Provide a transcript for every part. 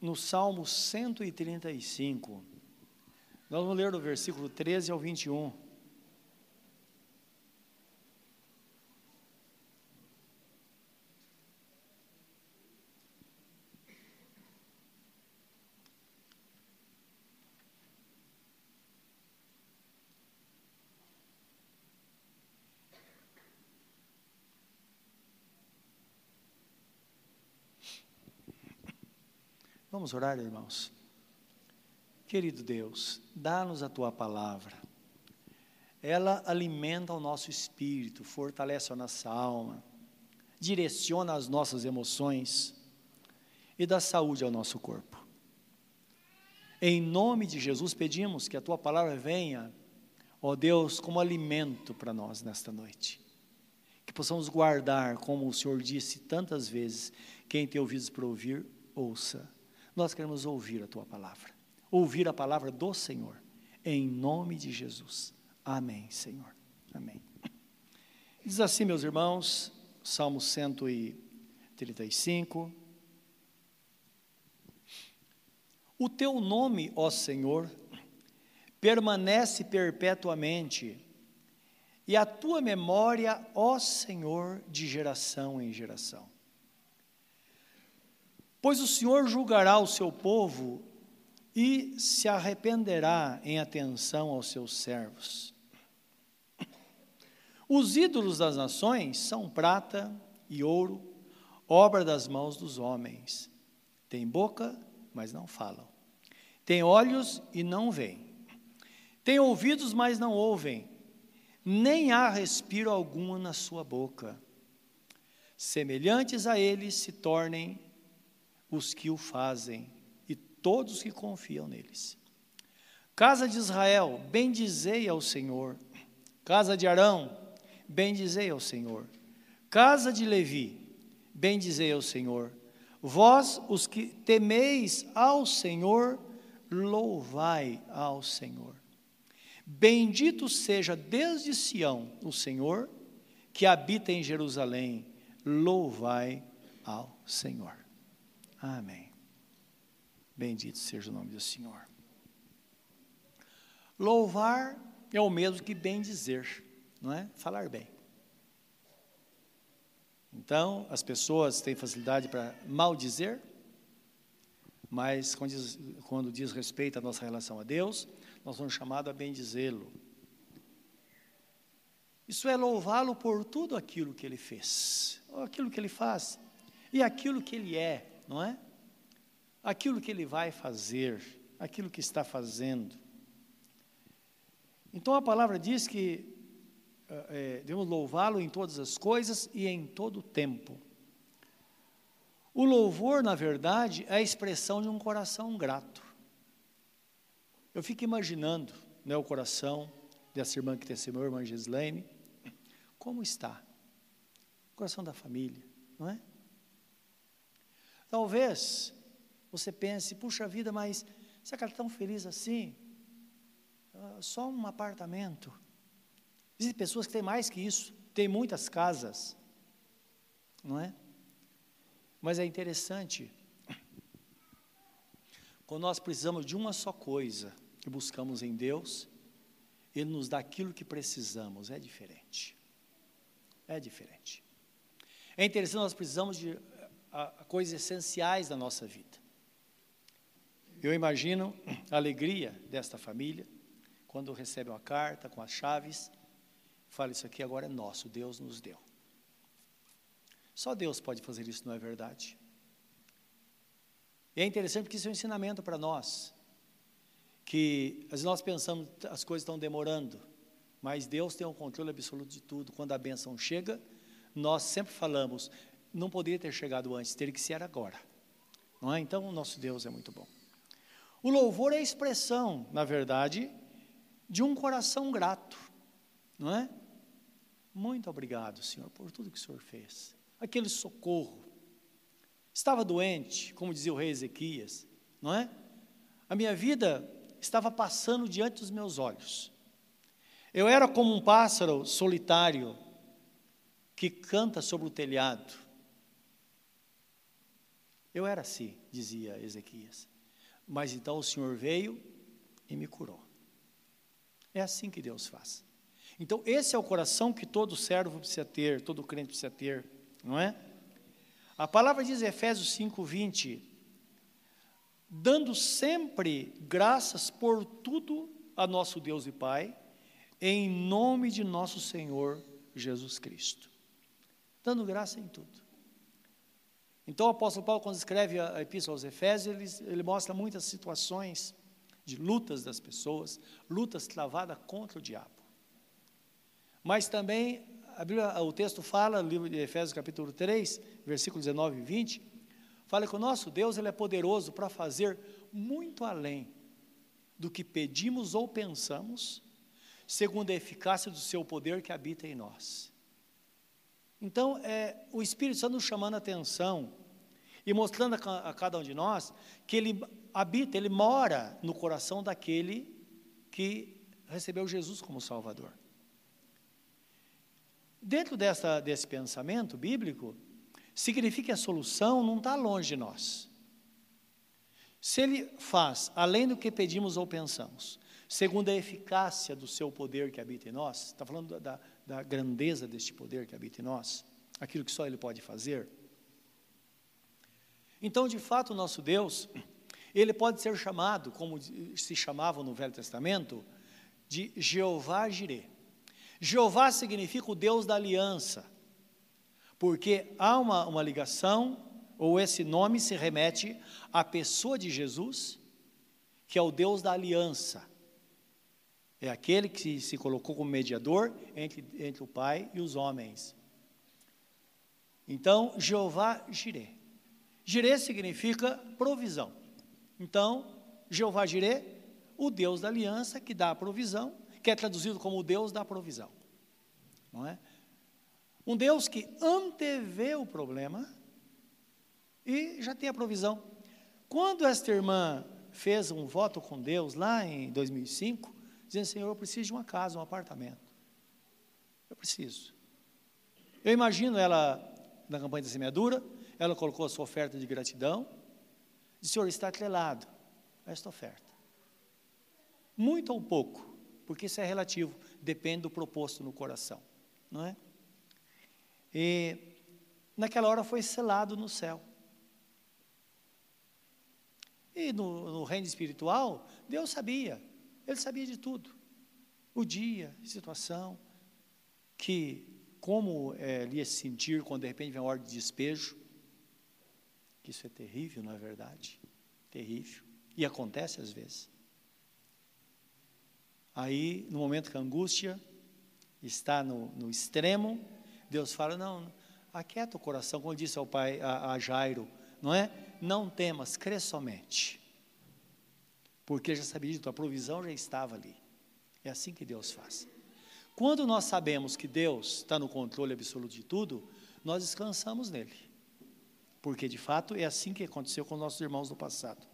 no Salmo 135. Nós vamos ler do versículo 13 ao 21. Vamos orar, irmãos. Querido Deus, dá-nos a tua palavra. Ela alimenta o nosso espírito, fortalece a nossa alma, direciona as nossas emoções e dá saúde ao nosso corpo. Em nome de Jesus pedimos que a tua palavra venha, ó Deus, como alimento para nós nesta noite. Que possamos guardar, como o Senhor disse tantas vezes: quem tem ouvidos para ouvir, ouça. Nós queremos ouvir a tua palavra, ouvir a palavra do Senhor, em nome de Jesus. Amém, Senhor. Amém. Diz assim, meus irmãos, Salmo 135. O teu nome, ó Senhor, permanece perpetuamente, e a tua memória, ó Senhor, de geração em geração. Pois o Senhor julgará o seu povo e se arrependerá em atenção aos seus servos. Os ídolos das nações são prata e ouro, obra das mãos dos homens. Tem boca, mas não falam. Tem olhos e não veem. Tem ouvidos, mas não ouvem. Nem há respiro algum na sua boca. Semelhantes a eles se tornem os que o fazem e todos que confiam neles. Casa de Israel, bendizei ao Senhor. Casa de Arão, bendizei ao Senhor. Casa de Levi, bendizei ao Senhor. Vós, os que temeis ao Senhor, louvai ao Senhor. Bendito seja desde Sião o Senhor, que habita em Jerusalém, louvai ao Senhor. Amém. Bendito seja o nome do Senhor. Louvar é o mesmo que bem dizer, não é? Falar bem. Então, as pessoas têm facilidade para maldizer, mas quando diz, quando diz respeito à nossa relação a Deus, nós somos chamados a bendizê-lo. Isso é louvá-lo por tudo aquilo que ele fez, aquilo que ele faz e aquilo que ele é não é? Aquilo que ele vai fazer, aquilo que está fazendo. Então a palavra diz que é, devemos louvá-lo em todas as coisas e em todo o tempo. O louvor, na verdade, é a expressão de um coração grato. Eu fico imaginando né, o coração dessa irmã que testemunhou, irmã Gislaine, como está? O coração da família, não é? Talvez você pense, puxa vida, mas será que ela é tão feliz assim? Uh, só um apartamento. Existem pessoas que têm mais que isso, têm muitas casas, não é? Mas é interessante, quando nós precisamos de uma só coisa que buscamos em Deus, Ele nos dá aquilo que precisamos, é diferente. É diferente. É interessante, nós precisamos de a, a coisas essenciais da nossa vida. Eu imagino a alegria desta família quando recebe uma carta com as chaves, fala isso aqui agora é nosso, Deus nos deu. Só Deus pode fazer isso, não é verdade? E é interessante porque isso é um ensinamento para nós, que às vezes nós pensamos as coisas estão demorando, mas Deus tem o um controle absoluto de tudo. Quando a benção chega, nós sempre falamos, não poderia ter chegado antes, teria que ser agora. Não é? Então, o nosso Deus é muito bom. O louvor é a expressão, na verdade, de um coração grato, não é? Muito obrigado, Senhor, por tudo que o Senhor fez. Aquele socorro. Estava doente, como dizia o rei Ezequias, não é? A minha vida estava passando diante dos meus olhos. Eu era como um pássaro solitário que canta sobre o telhado. Eu era assim, dizia Ezequias. Mas então o Senhor veio e me curou. É assim que Deus faz. Então, esse é o coração que todo servo precisa ter, todo crente precisa ter, não é? A palavra diz em Efésios 5, 20: dando sempre graças por tudo a nosso Deus e Pai, em nome de nosso Senhor Jesus Cristo. Dando graça em tudo. Então, o apóstolo Paulo, quando escreve a epístola aos Efésios, ele, ele mostra muitas situações de lutas das pessoas, lutas travadas contra o diabo. Mas também, Bíblia, o texto fala, no livro de Efésios, capítulo 3, versículos 19 e 20, fala que o nosso Deus ele é poderoso para fazer muito além do que pedimos ou pensamos, segundo a eficácia do seu poder que habita em nós. Então, é o Espírito Santo nos chamando a atenção e mostrando a, a cada um de nós que ele habita, ele mora no coração daquele que recebeu Jesus como Salvador. Dentro dessa, desse pensamento bíblico, significa que a solução não está longe de nós. Se ele faz além do que pedimos ou pensamos, segundo a eficácia do seu poder que habita em nós, está falando da, da grandeza deste poder que habita em nós, aquilo que só ele pode fazer. Então, de fato, o nosso Deus, ele pode ser chamado, como se chamava no Velho Testamento, de Jeová Jireh. Jeová significa o Deus da aliança, porque há uma, uma ligação, ou esse nome se remete à pessoa de Jesus, que é o Deus da aliança. É aquele que se colocou como mediador entre, entre o Pai e os homens. Então, Jeová Jireh. Jireh significa provisão. Então, Jeová Jireh, o Deus da aliança que dá a provisão, que é traduzido como o Deus da provisão. Não é? Um Deus que antevê o problema e já tem a provisão. Quando esta irmã fez um voto com Deus lá em 2005, dizendo: Senhor, eu preciso de uma casa, um apartamento. Eu preciso. Eu imagino ela na campanha da semeadura, ela colocou a sua oferta de gratidão, disse: Senhor, está atrelado esta oferta. Muito ou pouco, porque isso é relativo, depende do proposto no coração, não é? E naquela hora foi selado no céu. E no, no reino espiritual, Deus sabia, Ele sabia de tudo. O dia, a situação, que como é, ele ia se sentir quando de repente vem uma ordem de despejo, isso é terrível, não é verdade? Terrível. E acontece às vezes. Aí, no momento que a angústia está no, no extremo, Deus fala: não, aquieta o coração, como disse ao pai, a, a Jairo, não é? Não temas, crê somente. Porque já sabia de tua provisão já estava ali. É assim que Deus faz. Quando nós sabemos que Deus está no controle absoluto de tudo, nós descansamos nele. Porque de fato é assim que aconteceu com nossos irmãos do passado.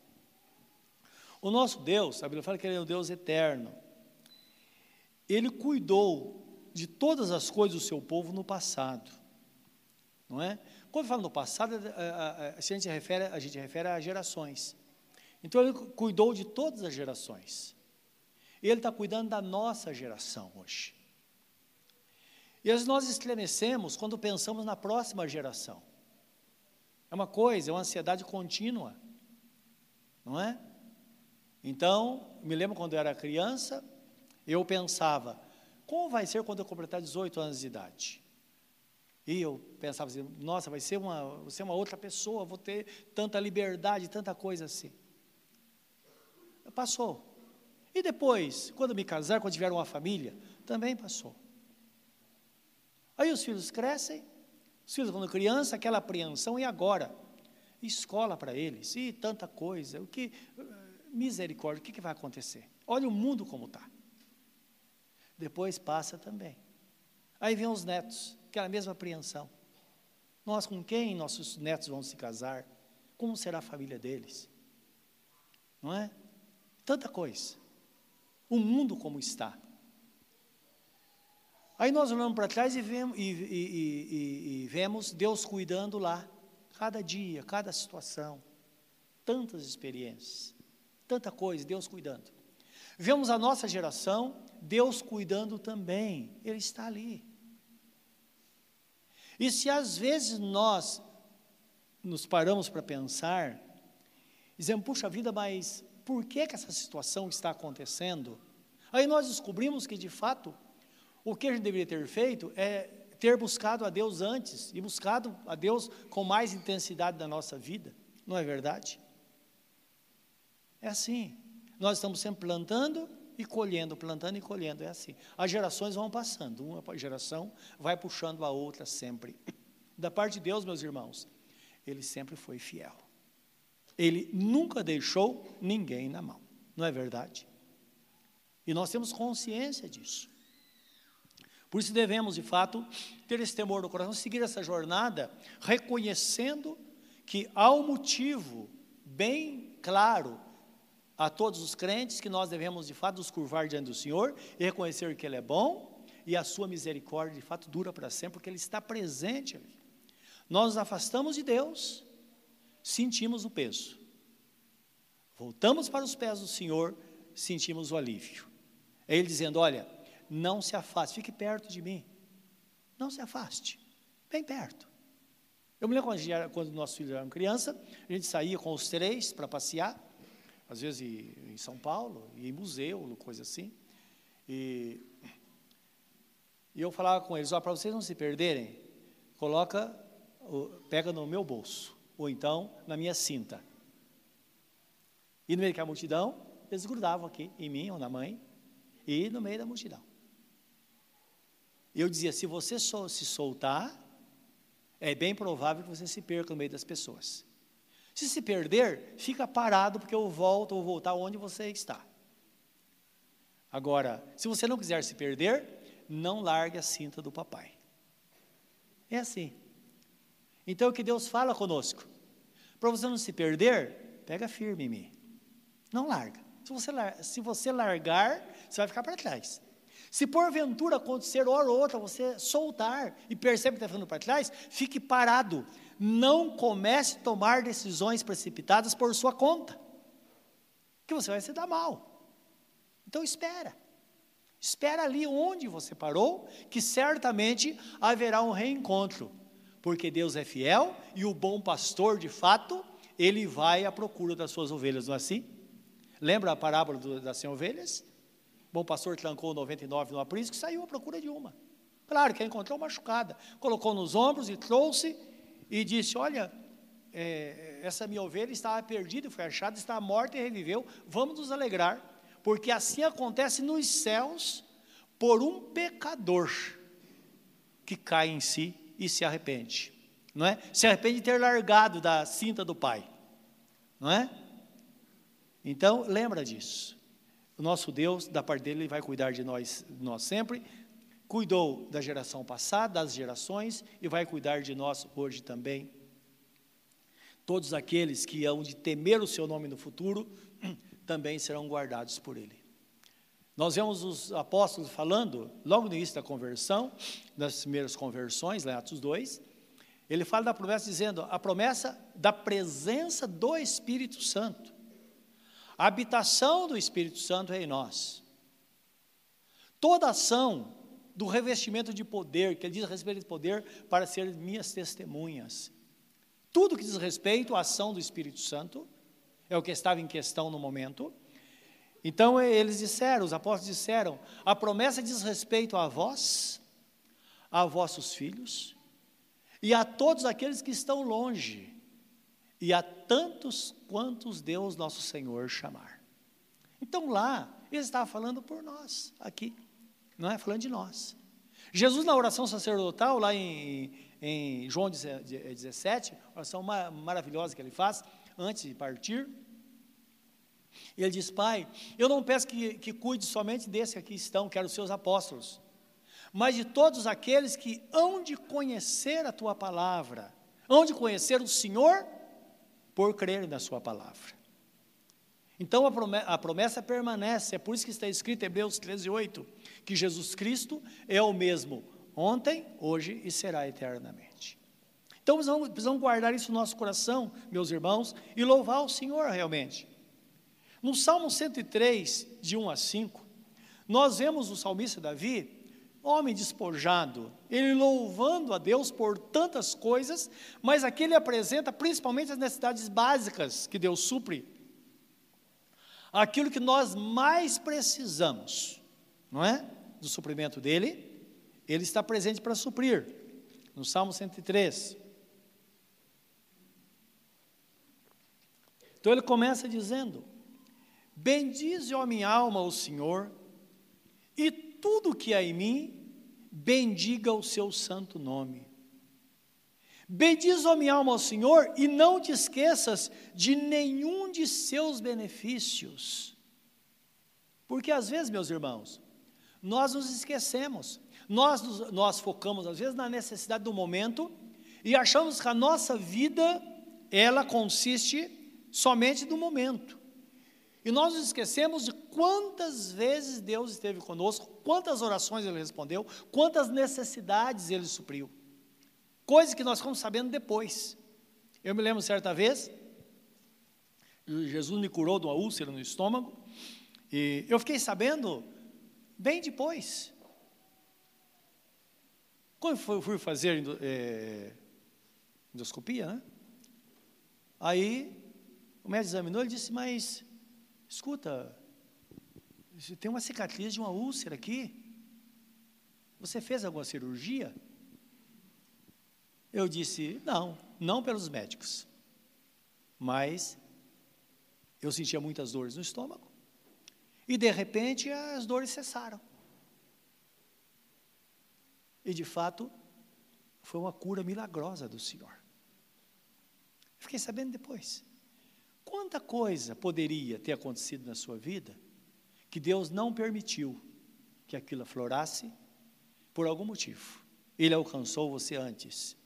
O nosso Deus, a Bíblia fala que ele é um Deus eterno. Ele cuidou de todas as coisas do seu povo no passado. Não é? Quando fala no passado, a, a, a, a, gente refere, a gente refere a gerações. Então ele cuidou de todas as gerações. Ele está cuidando da nossa geração hoje. E às vezes nós estremecemos quando pensamos na próxima geração. É uma coisa, é uma ansiedade contínua. Não é? Então, me lembro quando eu era criança, eu pensava, como vai ser quando eu completar 18 anos de idade? E eu pensava assim, nossa, vai ser uma, vou ser uma outra pessoa, vou ter tanta liberdade, tanta coisa assim. Passou. E depois, quando me casar, quando tiver uma família, também passou. Aí os filhos crescem, os filhos quando criança, aquela apreensão, e agora? Escola para eles, e tanta coisa, o que, misericórdia, o que, que vai acontecer? Olha o mundo como está depois passa também. Aí vem os netos, aquela mesma apreensão. Nós com quem nossos netos vão se casar? Como será a família deles? Não é? Tanta coisa. O mundo como está. Aí nós olhamos para trás e vemos, e, e, e, vemos Deus cuidando lá, cada dia, cada situação, tantas experiências, tanta coisa, Deus cuidando. Vemos a nossa geração, Deus cuidando também, Ele está ali. E se às vezes nós nos paramos para pensar, dizemos, puxa vida, mas por que, que essa situação está acontecendo? Aí nós descobrimos que, de fato, o que a gente deveria ter feito é ter buscado a Deus antes e buscado a Deus com mais intensidade na nossa vida, não é verdade? É assim. Nós estamos sempre plantando e colhendo, plantando e colhendo, é assim. As gerações vão passando, uma geração vai puxando a outra sempre. Da parte de Deus, meus irmãos, ele sempre foi fiel. Ele nunca deixou ninguém na mão, não é verdade? E nós temos consciência disso. Por isso devemos, de fato, ter esse temor no coração, seguir essa jornada, reconhecendo que há um motivo bem claro a todos os crentes que nós devemos, de fato, nos curvar diante do Senhor e reconhecer que Ele é bom e a sua misericórdia, de fato, dura para sempre, porque Ele está presente ali. Nós nos afastamos de Deus, sentimos o peso. Voltamos para os pés do Senhor, sentimos o alívio. É Ele dizendo: Olha, não se afaste, fique perto de mim. Não se afaste, bem perto. Eu me lembro quando, era, quando nossos filhos eram criança, a gente saía com os três para passear, às vezes em São Paulo, em museu, coisa assim. E, e eu falava com eles, ó, para vocês não se perderem, coloca, pega no meu bolso, ou então na minha cinta. E no meio da multidão, eles grudavam aqui, em mim ou na mãe, e no meio da multidão. Eu dizia, se você se soltar, é bem provável que você se perca no meio das pessoas. Se se perder, fica parado, porque eu volto ou voltar onde você está. Agora, se você não quiser se perder, não largue a cinta do papai. É assim. Então, o que Deus fala conosco? Para você não se perder, pega firme em mim. Não larga. Se você, se você largar, você vai ficar para trás. Se porventura acontecer hora ou outra, você soltar e percebe que está ficando para trás, fique parado não comece a tomar decisões precipitadas por sua conta, que você vai se dar mal. Então espera. Espera ali onde você parou, que certamente haverá um reencontro, porque Deus é fiel e o bom pastor, de fato, ele vai à procura das suas ovelhas, não é assim? Lembra a parábola do, das 100 ovelhas? O bom pastor trancou 99 no aprisco e saiu à procura de uma. Claro que encontrou machucada, colocou nos ombros e trouxe e disse: Olha, é, essa minha ovelha estava perdida, foi achada, está morta e reviveu, vamos nos alegrar, porque assim acontece nos céus por um pecador que cai em si e se arrepende, não é? Se arrepende de ter largado da cinta do Pai, não é? Então, lembra disso. O nosso Deus, da parte dele, ele vai cuidar de nós, de nós sempre, cuidou da geração passada, das gerações, e vai cuidar de nós hoje também. Todos aqueles que hão de temer o seu nome no futuro, também serão guardados por ele. Nós vemos os apóstolos falando, logo no início da conversão, das primeiras conversões, em Atos 2, ele fala da promessa dizendo, a promessa da presença do Espírito Santo. A habitação do Espírito Santo é em nós. Toda ação do revestimento de poder, que ele diz a respeito de poder, para ser minhas testemunhas. Tudo que diz respeito à ação do Espírito Santo, é o que estava em questão no momento. Então eles disseram, os apóstolos disseram: a promessa diz respeito a vós, a vossos filhos, e a todos aqueles que estão longe, e a tantos quantos Deus nosso Senhor chamar. Então lá, ele estava falando por nós, aqui não é falando de nós. Jesus, na oração sacerdotal, lá em, em João 17, oração maravilhosa que ele faz, antes de partir, ele diz: Pai, eu não peço que, que cuide somente desse que aqui estão, que eram os seus apóstolos, mas de todos aqueles que hão de conhecer a tua palavra, hão de conhecer o Senhor por crer na sua palavra. Então a promessa, permanece, é por isso que está escrito em Hebreus 13, 8, que Jesus Cristo é o mesmo ontem, hoje e será eternamente. Então precisamos, precisamos guardar isso no nosso coração, meus irmãos, e louvar o Senhor realmente. No Salmo 103, de 1 a 5, nós vemos o salmista Davi, homem despojado, ele louvando a Deus por tantas coisas, mas aqui ele apresenta principalmente as necessidades básicas que Deus supre. Aquilo que nós mais precisamos, não é? Do suprimento dele, ele está presente para suprir. No Salmo 103. Então ele começa dizendo: Bendize, ó minha alma, o Senhor, e tudo que há em mim, bendiga o seu santo nome. Bendiz, ó minha alma, ao Senhor, e não te esqueças de nenhum de seus benefícios. Porque às vezes, meus irmãos, nós nos esquecemos, nós, nós focamos às vezes na necessidade do momento e achamos que a nossa vida, ela consiste somente do momento. E nós nos esquecemos de quantas vezes Deus esteve conosco, quantas orações Ele respondeu, quantas necessidades Ele supriu. Coisas que nós ficamos sabendo depois. Eu me lembro certa vez, Jesus me curou de uma úlcera no estômago, e eu fiquei sabendo bem depois. Quando eu fui fazer é, endoscopia, né? Aí o médico examinou e disse: Mas, escuta, tem uma cicatriz de uma úlcera aqui. Você fez alguma cirurgia? Eu disse: Não, não pelos médicos. Mas eu sentia muitas dores no estômago. E de repente as dores cessaram. E de fato, foi uma cura milagrosa do Senhor. Fiquei sabendo depois. Quanta coisa poderia ter acontecido na sua vida que Deus não permitiu que aquilo aflorasse por algum motivo. Ele alcançou você antes.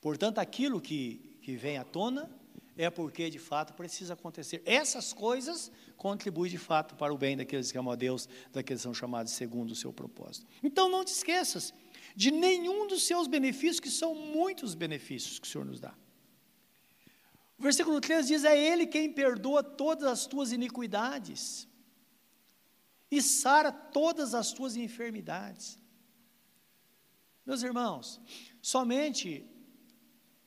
Portanto, aquilo que, que vem à tona é porque de fato precisa acontecer. Essas coisas contribuem de fato para o bem daqueles que amam a Deus, daqueles que são chamados segundo o seu propósito. Então não te esqueças de nenhum dos seus benefícios, que são muitos benefícios que o Senhor nos dá. O versículo 3 diz: É Ele quem perdoa todas as tuas iniquidades e sara todas as tuas enfermidades. Meus irmãos, somente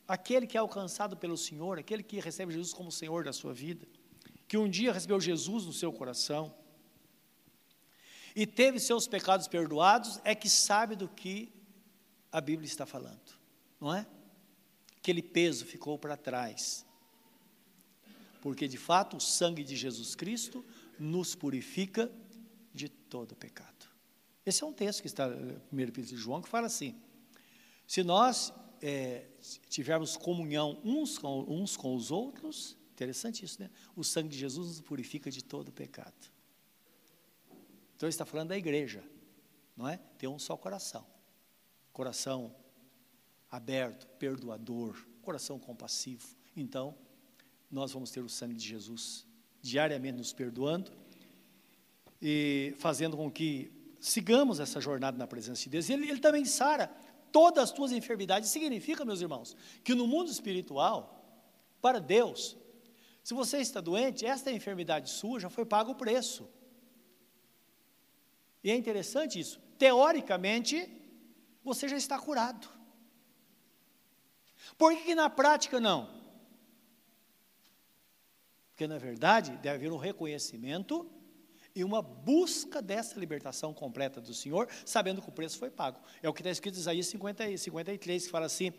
aquele que é alcançado pelo Senhor, aquele que recebe Jesus como Senhor da sua vida, que um dia recebeu Jesus no seu coração e teve seus pecados perdoados, é que sabe do que a Bíblia está falando, não é? Aquele peso ficou para trás porque de fato o sangue de Jesus Cristo nos purifica de todo pecado. Esse é um texto que está no 1 Epístola de João que fala assim: se nós é, tivermos comunhão uns com, uns com os outros, interessante isso, né? O sangue de Jesus nos purifica de todo pecado. Então está falando da igreja, não é? Tem um só coração, coração aberto, perdoador, coração compassivo. Então nós vamos ter o sangue de Jesus diariamente nos perdoando e fazendo com que sigamos essa jornada na presença de Deus. Ele, ele também sara todas as tuas enfermidades. Significa, meus irmãos, que no mundo espiritual, para Deus, se você está doente, esta enfermidade sua já foi pago o preço. E é interessante isso. Teoricamente, você já está curado. Por que, que na prática não? Porque, na verdade, deve haver um reconhecimento e uma busca dessa libertação completa do Senhor, sabendo que o preço foi pago. É o que está escrito em Isaías 50, 53, que fala assim: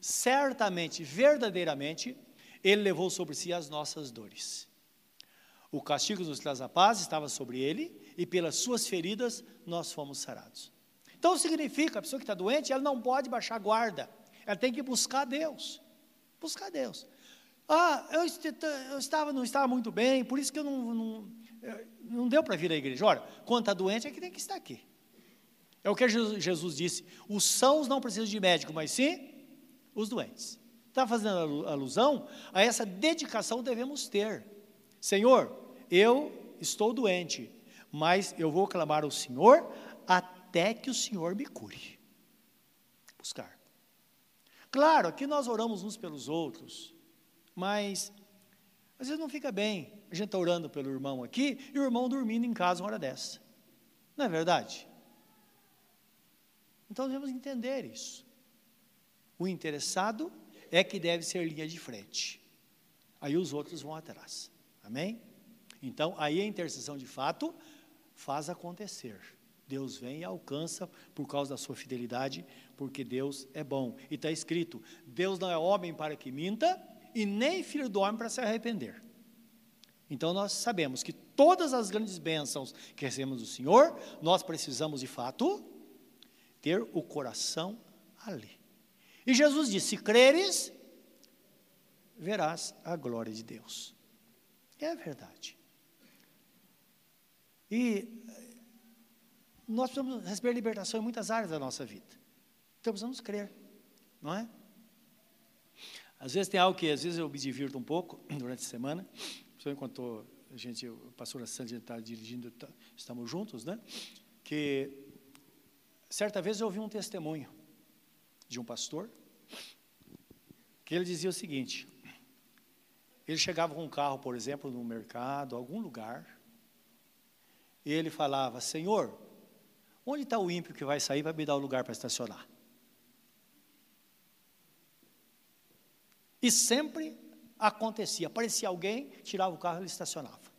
certamente, verdadeiramente, Ele levou sobre si as nossas dores. O castigo nos traz a paz estava sobre Ele, e pelas suas feridas nós fomos sarados. Então significa, a pessoa que está doente, ela não pode baixar guarda, ela tem que buscar Deus. Buscar Deus. Ah, eu, eu estava, não estava muito bem, por isso que eu não, não, não deu para vir à igreja. Olha, quando está doente é que tem que estar aqui. É o que Jesus disse: os sãos não precisam de médico, mas sim os doentes. Está fazendo alusão a essa dedicação que devemos ter. Senhor, eu estou doente, mas eu vou clamar ao Senhor até que o Senhor me cure. Buscar. Claro, aqui nós oramos uns pelos outros, mas às vezes não fica bem. A gente está orando pelo irmão aqui e o irmão dormindo em casa uma hora dessa. Não é verdade? Então devemos entender isso. O interessado é que deve ser linha de frente. Aí os outros vão atrás. Amém? Então, aí a intercessão de fato faz acontecer. Deus vem e alcança por causa da sua fidelidade, porque Deus é bom. E está escrito: Deus não é homem para que minta, e nem filho do homem para se arrepender. Então nós sabemos que todas as grandes bênçãos que recebemos do Senhor, nós precisamos de fato ter o coração ali. E Jesus disse: se creres, verás a glória de Deus. É verdade. E eh, nós precisamos receber libertação em muitas áreas da nossa vida. Então precisamos crer, não é? Às vezes tem algo que às vezes eu me divirto um pouco durante a semana, principalmente enquanto a gente, o pastor Sandy está dirigindo, tá, estamos juntos, né? Que certa vez eu ouvi um testemunho de um pastor que ele dizia o seguinte: ele chegava com um carro, por exemplo, no mercado, algum lugar, e ele falava: Senhor, onde está o ímpio que vai sair para me dar o lugar para estacionar? E sempre acontecia, aparecia alguém, tirava o carro e ele estacionava.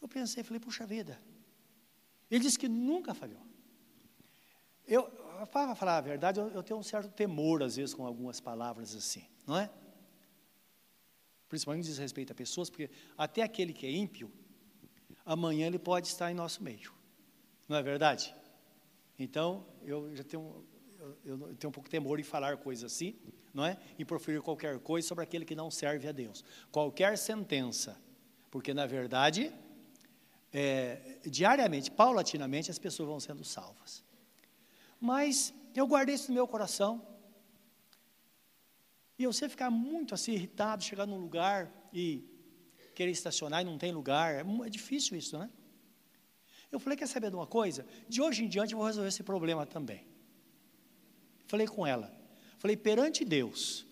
Eu pensei, falei, puxa vida. Ele disse que nunca falhou. Eu, para falar a verdade, eu, eu tenho um certo temor, às vezes, com algumas palavras assim, não é? Principalmente diz respeito a pessoas, porque até aquele que é ímpio, amanhã ele pode estar em nosso meio. Não é verdade? Então, eu já tenho, eu, eu tenho um pouco de temor em falar coisas assim, não é? E proferir qualquer coisa sobre aquele que não serve a Deus. Qualquer sentença. Porque, na verdade, é, diariamente, paulatinamente, as pessoas vão sendo salvas. Mas eu guardei isso no meu coração. E você ficar muito assim irritado, chegar num lugar e querer estacionar e não tem lugar, é, é difícil isso, né? Eu falei, quer saber de uma coisa? De hoje em diante eu vou resolver esse problema também. Falei com ela. Falei, perante Deus,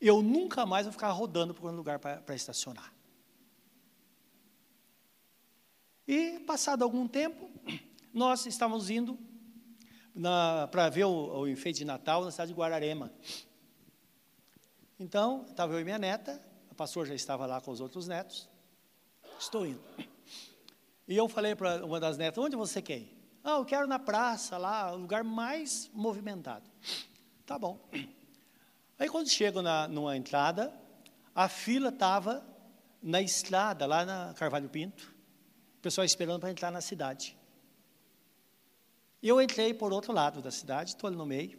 eu nunca mais vou ficar rodando procurando lugar para estacionar. E, passado algum tempo, nós estávamos indo para ver o, o, enfeite de Natal na cidade de Guararema. Então, estava eu e minha neta, a pastor já estava lá com os outros netos. Estou indo. E eu falei para uma das netas: onde você quer ir? Ah, eu quero na praça, lá, o lugar mais movimentado. Tá bom. Aí, quando chego na, numa entrada, a fila estava na estrada, lá na Carvalho Pinto, o pessoal esperando para entrar na cidade. Eu entrei por outro lado da cidade, estou ali no meio.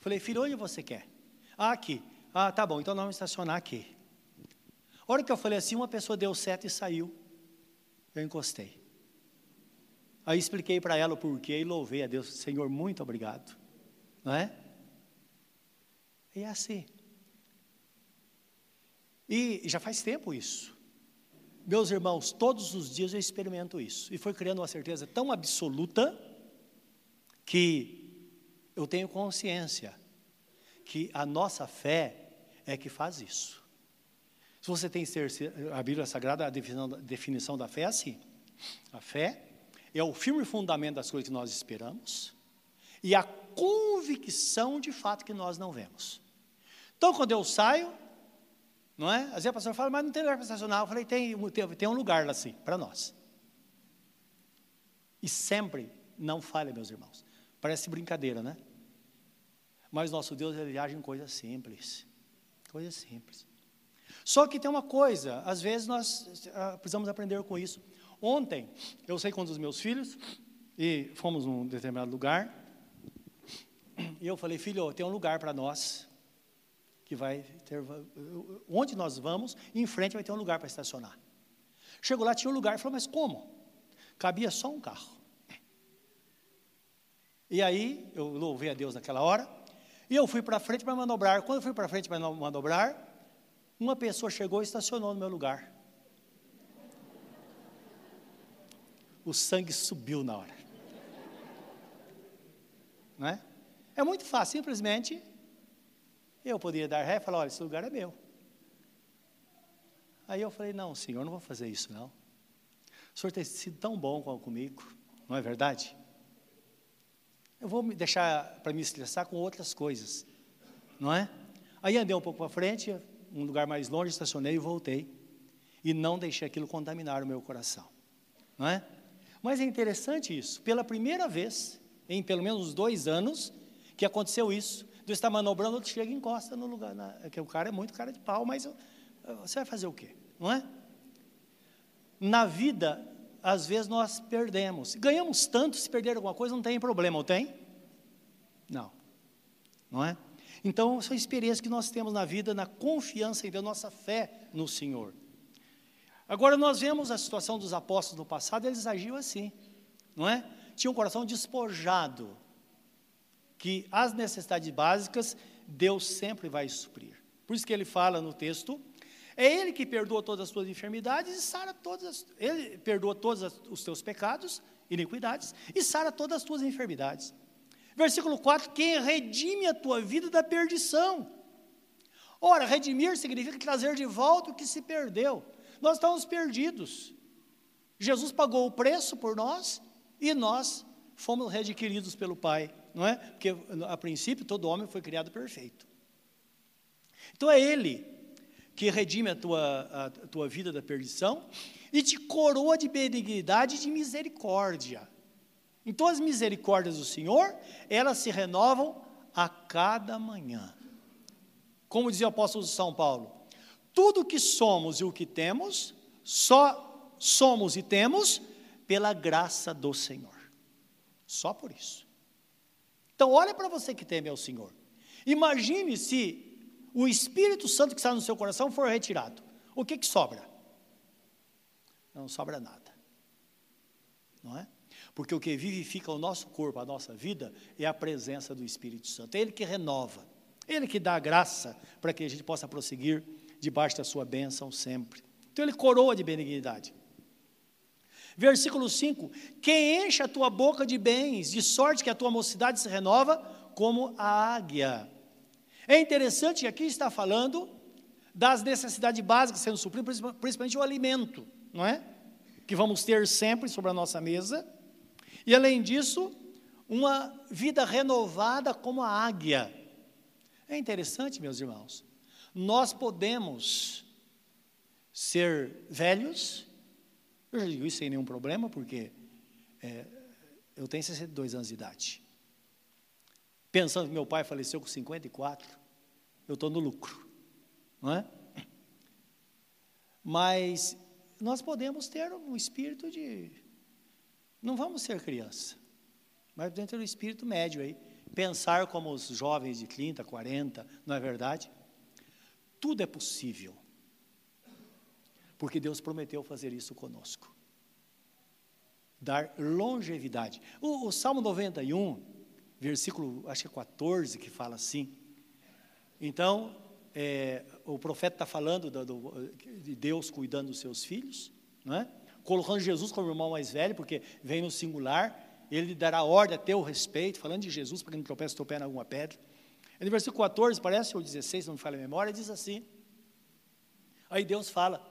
Falei, filho, onde você quer? Ah, aqui. Ah, tá bom, então nós vamos estacionar aqui. A hora que eu falei assim, uma pessoa deu seta e saiu. Eu encostei. Aí expliquei para ela o porquê e louvei a Deus. Senhor, muito obrigado. Não é? E é assim. E já faz tempo isso. Meus irmãos, todos os dias eu experimento isso. E foi criando uma certeza tão absoluta que eu tenho consciência que a nossa fé é que faz isso. Se você tem a Bíblia Sagrada, a definição, definição da fé é assim: a fé é o firme fundamento das coisas que nós esperamos e a convicção de fato que nós não vemos. Então, quando eu saio, não é? Às vezes a pastora fala, mas não tem lugar para estacionar. Eu falei, tem, tem, tem um lugar lá para nós. E sempre, não falha, meus irmãos. Parece brincadeira, né? Mas nosso Deus, ele age em coisas simples. Coisas simples. Só que tem uma coisa, às vezes nós uh, precisamos aprender com isso. Ontem, eu saí com um dos meus filhos e fomos num determinado lugar. E eu falei, filho, tem um lugar para nós que vai ter. Onde nós vamos, em frente vai ter um lugar para estacionar. Chegou lá, tinha um lugar, falou, mas como? Cabia só um carro. E aí, eu louvei a Deus naquela hora, e eu fui para frente para manobrar. Quando eu fui para frente para manobrar, uma pessoa chegou e estacionou no meu lugar. O sangue subiu na hora. Não é? é muito fácil, simplesmente Eu poderia dar ré e falar: olha, esse lugar é meu. Aí eu falei: não, senhor, não vou fazer isso, não. O senhor tem sido tão bom comigo, não é verdade? Eu vou me deixar para me estressar com outras coisas, não é? Aí andei um pouco para frente, um lugar mais longe, estacionei e voltei. E não deixei aquilo contaminar o meu coração, não é? Mas é interessante isso. Pela primeira vez, em pelo menos dois anos, que aconteceu isso. Deus está manobrando, outro chega e encosta no lugar. Na, que o cara é muito cara de pau, mas você vai fazer o quê? Não é? Na vida, às vezes nós perdemos. Ganhamos tanto, se perder alguma coisa, não tem problema, ou tem? Não. Não é? Então, são experiências que nós temos na vida, na confiança em Deus, nossa fé no Senhor. Agora, nós vemos a situação dos apóstolos no passado, eles agiam assim, não é? Tinha um coração despojado, que as necessidades básicas Deus sempre vai suprir. Por isso que ele fala no texto, é Ele que perdoa todas as tuas enfermidades e sara todas, as, Ele perdoa todos os teus pecados, iniquidades, e sara todas as tuas enfermidades. Versículo 4: Quem redime a tua vida da perdição. Ora, redimir significa trazer de volta o que se perdeu. Nós estamos perdidos. Jesus pagou o preço por nós e nós fomos readquiridos pelo Pai, não é? Porque a princípio todo homem foi criado perfeito. Então é Ele que redime a tua, a tua vida da perdição e te coroa de benignidade e de misericórdia. Então as misericórdias do Senhor, elas se renovam a cada manhã. Como dizia o apóstolo São Paulo, tudo o que somos e o que temos, só somos e temos pela graça do Senhor. Só por isso. Então olha para você que teme ao Senhor. Imagine se o Espírito Santo que está no seu coração for retirado. O que que sobra? Não sobra nada. Não é? Porque o que vivifica o nosso corpo, a nossa vida, é a presença do Espírito Santo. É Ele que renova, é Ele que dá a graça para que a gente possa prosseguir debaixo da sua bênção sempre. Então Ele coroa de benignidade. Versículo 5: Quem enche a tua boca de bens, de sorte que a tua mocidade se renova como a águia. É interessante que aqui está falando das necessidades básicas sendo supridas, principalmente o alimento, não é? Que vamos ter sempre sobre a nossa mesa e além disso, uma vida renovada como a águia. É interessante, meus irmãos. Nós podemos ser velhos, eu já digo isso sem nenhum problema, porque é, eu tenho 62 anos de idade. Pensando que meu pai faleceu com 54, eu estou no lucro, não é? Mas nós podemos ter um espírito de não vamos ser criança, mas dentro do espírito médio aí, pensar como os jovens de 30, 40, não é verdade? Tudo é possível, porque Deus prometeu fazer isso conosco dar longevidade. O, o, Salmo 91, versículo, acho que é 14, que fala assim. Então, é, o profeta está falando do, do, de Deus cuidando dos seus filhos, não é? colocando Jesus como irmão mais velho, porque vem no singular, ele dará ordem a teu respeito, falando de Jesus, para que não tropece teu pé em alguma pedra. E no versículo 14, parece, ou 16, não me falha a memória, diz assim, aí Deus fala,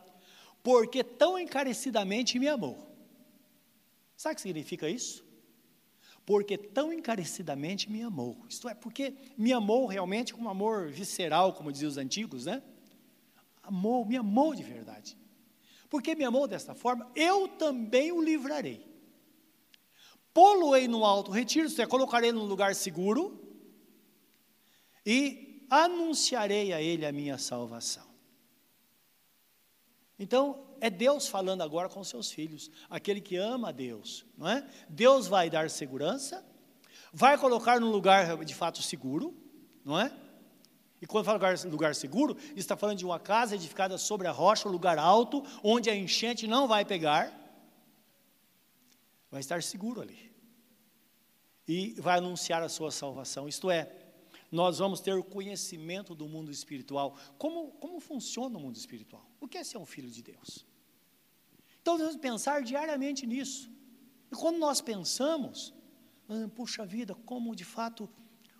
porque tão encarecidamente me amou. Sabe o que significa isso? Porque tão encarecidamente me amou. Isto é, porque me amou realmente com um amor visceral, como diziam os antigos, né? Amou, me amou de verdade. Porque me amou desta forma, eu também o livrarei. Poloei no alto retiro, isto é, colocarei num lugar seguro e anunciarei a ele a minha salvação. Então, é Deus falando agora com seus filhos, aquele que ama a Deus, não é? Deus vai dar segurança, vai colocar num lugar de fato seguro, não é? E quando fala lugar, lugar seguro, está falando de uma casa edificada sobre a rocha, um lugar alto, onde a enchente não vai pegar. Vai estar seguro ali. E vai anunciar a sua salvação. Isto é, nós vamos ter o conhecimento do mundo espiritual. Como, como funciona o mundo espiritual? O que é ser um filho de Deus? Então, devemos pensar diariamente nisso. E quando nós pensamos, ah, puxa vida, como de fato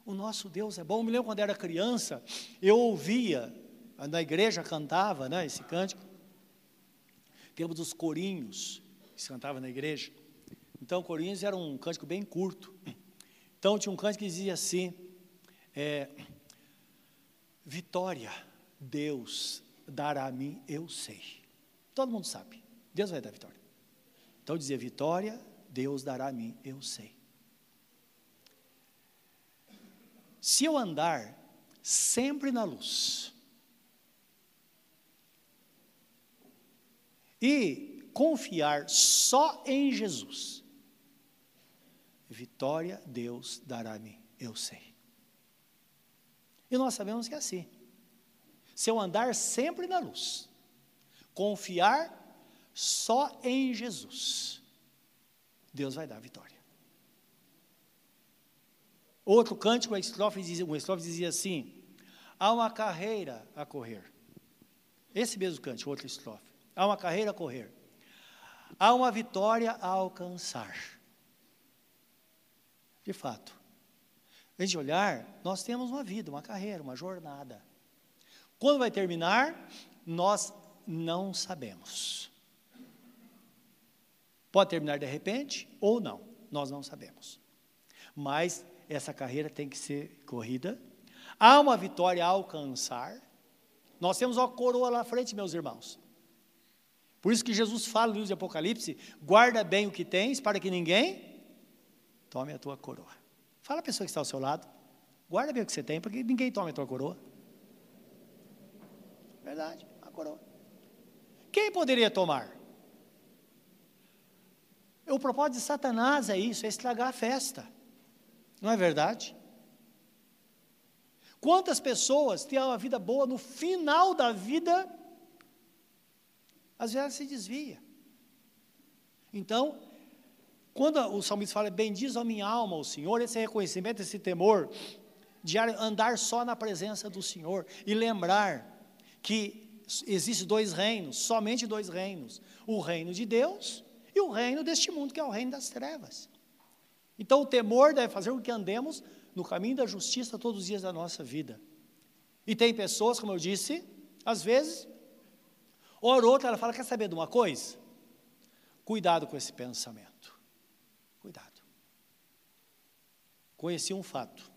o nosso Deus é bom. Eu me lembro quando era criança, eu ouvia, na igreja cantava né, esse cântico, tempo dos corinhos, que se cantava na igreja. Então, corinhos era um cântico bem curto. Então, tinha um cântico que dizia assim: é, Vitória, Deus dará a mim, eu sei. Todo mundo sabe, Deus vai dar vitória. Então, dizia: Vitória, Deus dará a mim, eu sei. Se eu andar sempre na luz, e confiar só em Jesus, vitória Deus dará a mim, eu sei. E nós sabemos que é assim. Se eu andar sempre na luz, confiar só em Jesus, Deus vai dar a vitória. Outro cântico, o estrofe dizia, o estrofe dizia assim: há uma carreira a correr. Esse mesmo cântico, outro estrofe. Há uma carreira a correr. Há uma vitória a alcançar. De fato, a gente olhar, nós temos uma vida, uma carreira, uma jornada. Quando vai terminar, nós não sabemos. Pode terminar de repente ou não, nós não sabemos. Mas essa carreira tem que ser corrida. Há uma vitória a alcançar. Nós temos uma coroa lá à frente, meus irmãos. Por isso que Jesus fala no livro de Apocalipse: guarda bem o que tens, para que ninguém tome a tua coroa. Fala a pessoa que está ao seu lado, guarda bem o que você tem, porque ninguém toma a tua coroa. Verdade, a coroa. Quem poderia tomar? O propósito de Satanás é isso, é estragar a festa. Não é verdade? Quantas pessoas têm uma vida boa no final da vida, às vezes se desvia. Então, quando o salmista fala, bendiz a minha alma o Senhor, esse reconhecimento, esse temor, de andar só na presença do Senhor e lembrar que existem dois reinos, somente dois reinos: o reino de Deus e o reino deste mundo, que é o reino das trevas. Então, o temor deve fazer com que andemos no caminho da justiça todos os dias da nossa vida. E tem pessoas, como eu disse, às vezes, hora ou outra ela fala: quer saber de uma coisa? Cuidado com esse pensamento. Cuidado. Conheci um fato.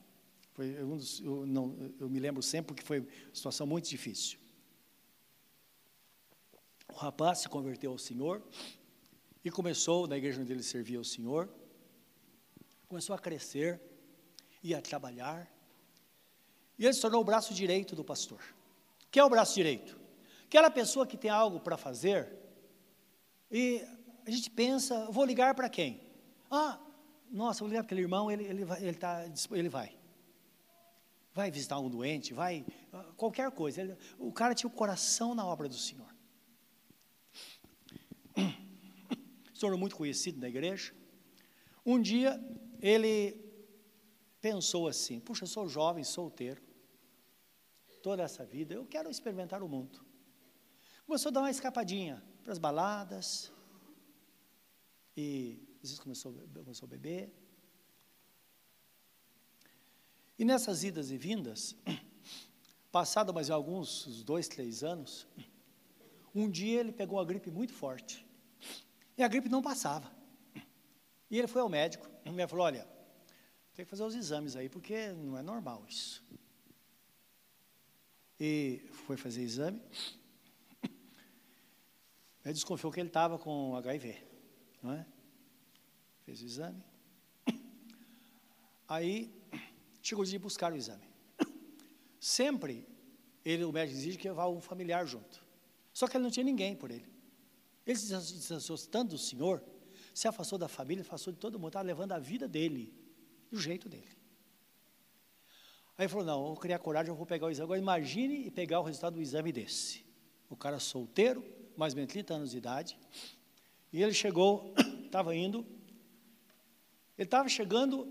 Foi um dos, eu, não, eu me lembro sempre que foi uma situação muito difícil. O rapaz se converteu ao Senhor e começou, na igreja onde ele servia ao Senhor, começou a crescer, ia a trabalhar, e ele se tornou o braço direito do pastor. que é o braço direito? Aquela pessoa que tem algo para fazer, e a gente pensa, vou ligar para quem? Ah, nossa, vou ligar aquele irmão, ele, ele, vai, ele, tá, ele vai. Vai visitar um doente, vai, ah, qualquer coisa. Ele, o cara tinha o coração na obra do Senhor. Se tornou muito conhecido na igreja. Um dia, ele pensou assim: puxa, eu sou jovem, solteiro, toda essa vida, eu quero experimentar o mundo. Começou a dar uma escapadinha para as baladas, e vezes começou, começou a beber. E nessas idas e vindas, passado mais alguns, uns dois, três anos, um dia ele pegou uma gripe muito forte. E a gripe não passava. E ele foi ao médico. O médico falou: Olha, tem que fazer os exames aí, porque não é normal isso. E foi fazer exame. Ele desconfiou que ele estava com HIV, não é? Fez o exame. Aí chegou o dia de buscar o exame. Sempre ele, o médico exige que vá um familiar junto. Só que ele não tinha ninguém por ele. Ele se distanciou tanto do Senhor, se afastou da família, afastou de todo mundo, estava levando a vida dele, do jeito dele. Aí ele falou: Não, eu vou criar coragem, eu vou pegar o exame. Agora imagine e pegar o resultado do exame desse. O cara solteiro, mais ou menos 30 anos de idade, e ele chegou, estava indo ele estava chegando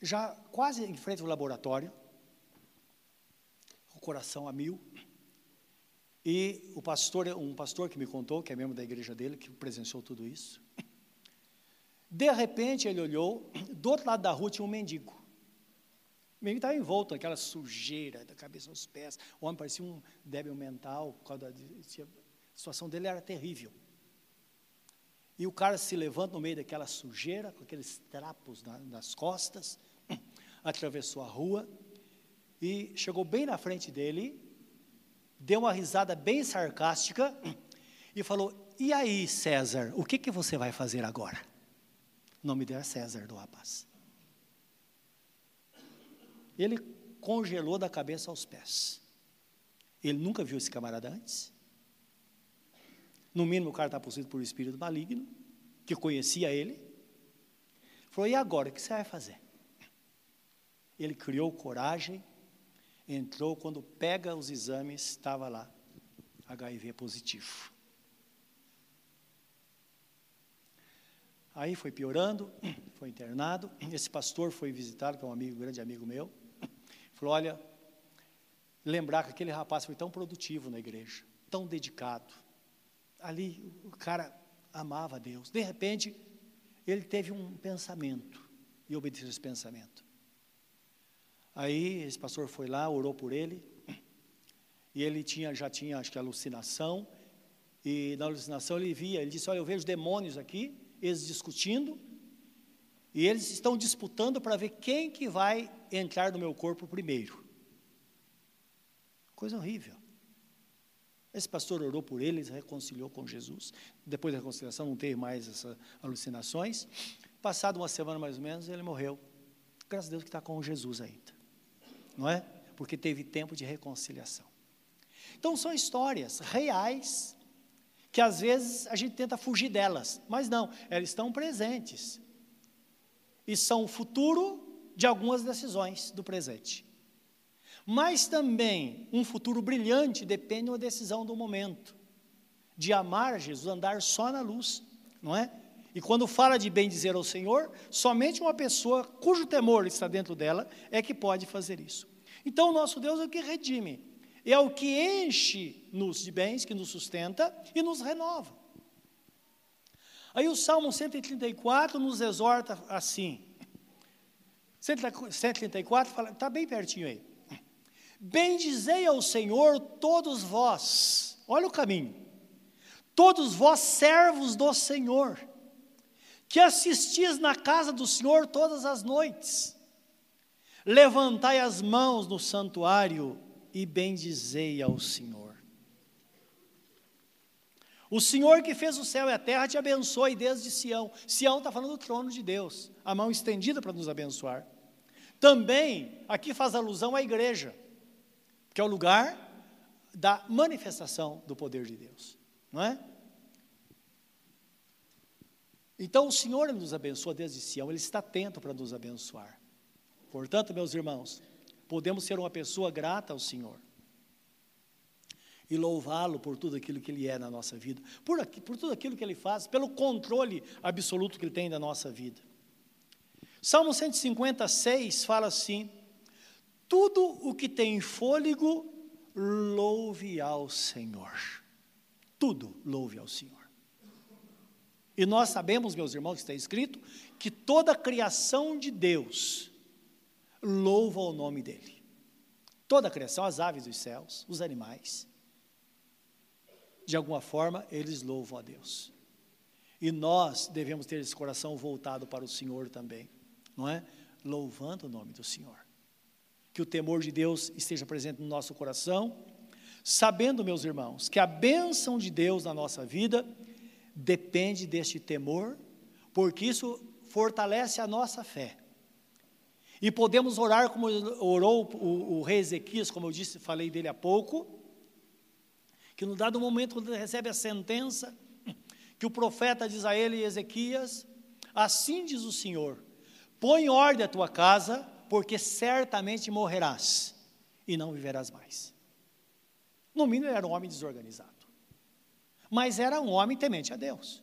já quase em frente ao laboratório, o coração a mil. E o pastor, um pastor que me contou, que é membro da igreja dele, que presenciou tudo isso. De repente ele olhou, do outro lado da rua tinha um mendigo. O menino estava envolto naquela sujeira, da cabeça aos pés. O homem parecia um débil mental, a situação dele era terrível. E o cara se levanta no meio daquela sujeira, com aqueles trapos na, nas costas, atravessou a rua e chegou bem na frente dele, deu uma risada bem sarcástica e falou: E aí, César, o que, que você vai fazer agora? O nome dele é César do rapaz. Ele congelou da cabeça aos pés. Ele nunca viu esse camarada antes. No mínimo, o cara está possuído por um espírito maligno, que conhecia ele. Falou: e agora, o que você vai fazer? Ele criou coragem, entrou, quando pega os exames, estava lá, HIV positivo. Aí foi piorando, foi internado. Esse pastor foi visitado, que é um amigo, grande amigo meu. Falou: olha, lembrar que aquele rapaz foi tão produtivo na igreja, tão dedicado. Ali o cara amava Deus. De repente, ele teve um pensamento e obedeceu esse pensamento. Aí esse pastor foi lá, orou por ele, e ele tinha, já tinha, acho que, alucinação, e na alucinação ele via, ele disse: Olha, eu vejo demônios aqui, eles discutindo, e eles estão disputando para ver quem que vai entrar no meu corpo primeiro. Coisa horrível. Esse pastor orou por ele, se reconciliou com Jesus. Depois da reconciliação não teve mais essas alucinações. Passado uma semana mais ou menos, ele morreu. Graças a Deus que está com Jesus ainda. Não é? Porque teve tempo de reconciliação. Então são histórias reais que às vezes a gente tenta fugir delas, mas não, elas estão presentes e são o futuro de algumas decisões do presente. Mas também um futuro brilhante depende de uma decisão do momento, de amar Jesus, andar só na luz, não é? E quando fala de bem dizer ao Senhor, somente uma pessoa cujo temor está dentro dela é que pode fazer isso. Então, o nosso Deus é o que redime, é o que enche-nos de bens, que nos sustenta e nos renova. Aí o Salmo 134 nos exorta assim. 134 fala, está bem pertinho aí. Bendizei ao Senhor todos vós, olha o caminho, todos vós servos do Senhor, que assistis na casa do Senhor todas as noites, levantai as mãos no santuário e bendizei ao Senhor. O Senhor que fez o céu e a terra te abençoe desde Sião. Sião está falando do trono de Deus, a mão estendida para nos abençoar. Também, aqui faz alusão à igreja, que é o lugar da manifestação do poder de Deus, não é? Então o Senhor nos abençoa desde Sião, Ele está atento para nos abençoar. Portanto, meus irmãos, podemos ser uma pessoa grata ao Senhor e louvá-lo por tudo aquilo que Ele é na nossa vida, por, aqui, por tudo aquilo que Ele faz, pelo controle absoluto que Ele tem da nossa vida. Salmo 156 fala assim: tudo o que tem fôlego, louve ao Senhor. Tudo louve ao Senhor. E nós sabemos, meus irmãos, que está escrito, que toda a criação de Deus louva o nome dEle. Toda a criação, as aves dos céus, os animais, de alguma forma, eles louvam a Deus. E nós devemos ter esse coração voltado para o Senhor também, não é? Louvando o nome do Senhor. Que o temor de Deus esteja presente no nosso coração, sabendo, meus irmãos, que a bênção de Deus na nossa vida depende deste temor, porque isso fortalece a nossa fé. E podemos orar como orou o, o rei Ezequias, como eu disse, falei dele há pouco, que no dado momento, quando ele recebe a sentença, que o profeta diz a ele, Ezequias, assim diz o Senhor, põe em ordem a tua casa, porque certamente morrerás e não viverás mais. No mínimo, ele era um homem desorganizado, mas era um homem temente a Deus.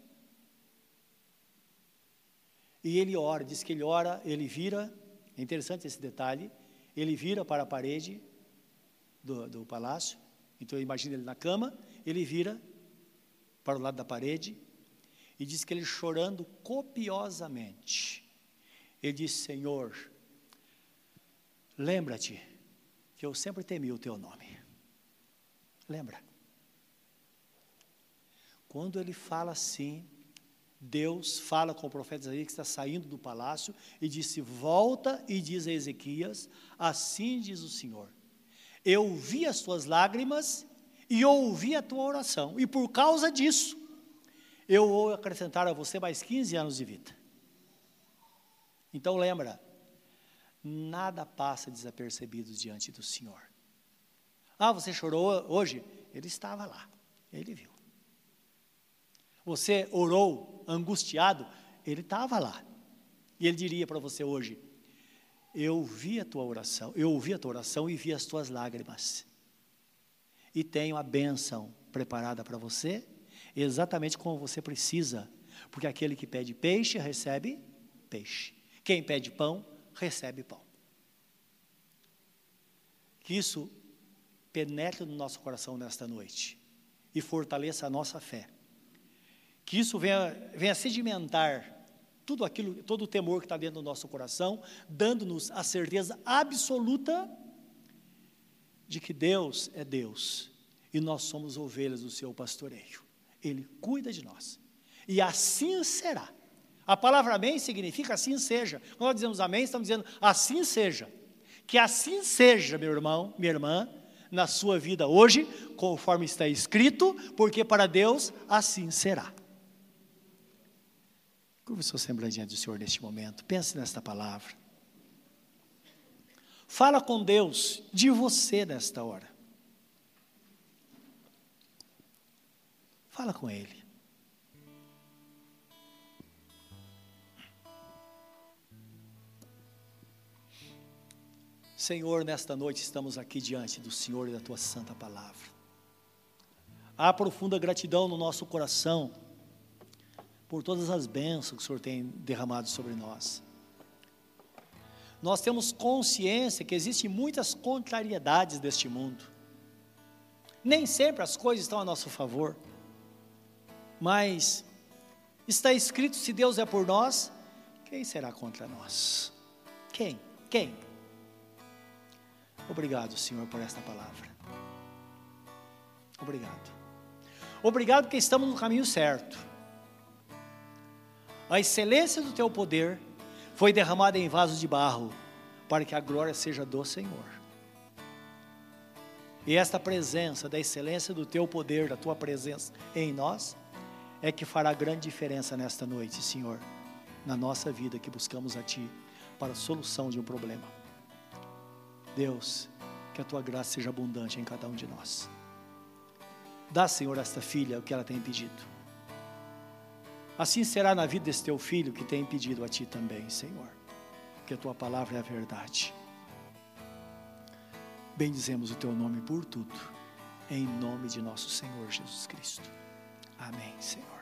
E ele ora, diz que ele ora, ele vira, é interessante esse detalhe, ele vira para a parede do, do palácio então imagina ele na cama, ele vira para o lado da parede e diz que ele chorando copiosamente. Ele diz: Senhor, Lembra-te que eu sempre temi o teu nome. Lembra? Quando ele fala assim, Deus fala com o profeta Isaías que está saindo do palácio e disse: Volta e diz a Ezequias: Assim diz o Senhor. Eu vi as tuas lágrimas e ouvi a tua oração, e por causa disso, eu vou acrescentar a você mais 15 anos de vida. Então lembra, nada passa desapercebido diante do Senhor. Ah, você chorou hoje? Ele estava lá, ele viu. Você orou angustiado? Ele estava lá. E ele diria para você hoje: Eu vi a tua oração, eu ouvi a tua oração e vi as tuas lágrimas. E tenho a bênção preparada para você, exatamente como você precisa. Porque aquele que pede peixe recebe peixe. Quem pede pão, recebe pão. Que isso penetre no nosso coração nesta noite e fortaleça a nossa fé. Que isso venha, venha sedimentar tudo aquilo, todo o temor que está dentro do nosso coração, dando-nos a certeza absoluta de que Deus é Deus e nós somos ovelhas do seu pastoreio. Ele cuida de nós. E assim será. A palavra amém significa assim seja. Quando nós dizemos amém, estamos dizendo assim seja. Que assim seja, meu irmão, minha irmã, na sua vida hoje, conforme está escrito, porque para Deus assim será. Curva o seu semblante do Senhor neste momento. Pense nesta palavra. Fala com Deus de você nesta hora. Fala com Ele. Senhor, nesta noite estamos aqui diante do Senhor e da tua santa palavra. Há profunda gratidão no nosso coração por todas as bênçãos que o Senhor tem derramado sobre nós. Nós temos consciência que existem muitas contrariedades deste mundo. Nem sempre as coisas estão a nosso favor. Mas está escrito: se Deus é por nós, quem será contra nós? Quem? Quem? Obrigado, Senhor, por esta palavra. Obrigado. Obrigado porque estamos no caminho certo. A excelência do teu poder foi derramada em vasos de barro, para que a glória seja do Senhor. E esta presença da excelência do teu poder, da tua presença em nós, é que fará grande diferença nesta noite, Senhor, na nossa vida que buscamos a Ti para a solução de um problema. Deus, que a tua graça seja abundante em cada um de nós. Dá, Senhor, a esta filha o que ela tem pedido. Assim será na vida desse teu filho que tem pedido a ti também, Senhor, que a tua palavra é a verdade. Bendizemos o teu nome por tudo, em nome de nosso Senhor Jesus Cristo. Amém, Senhor.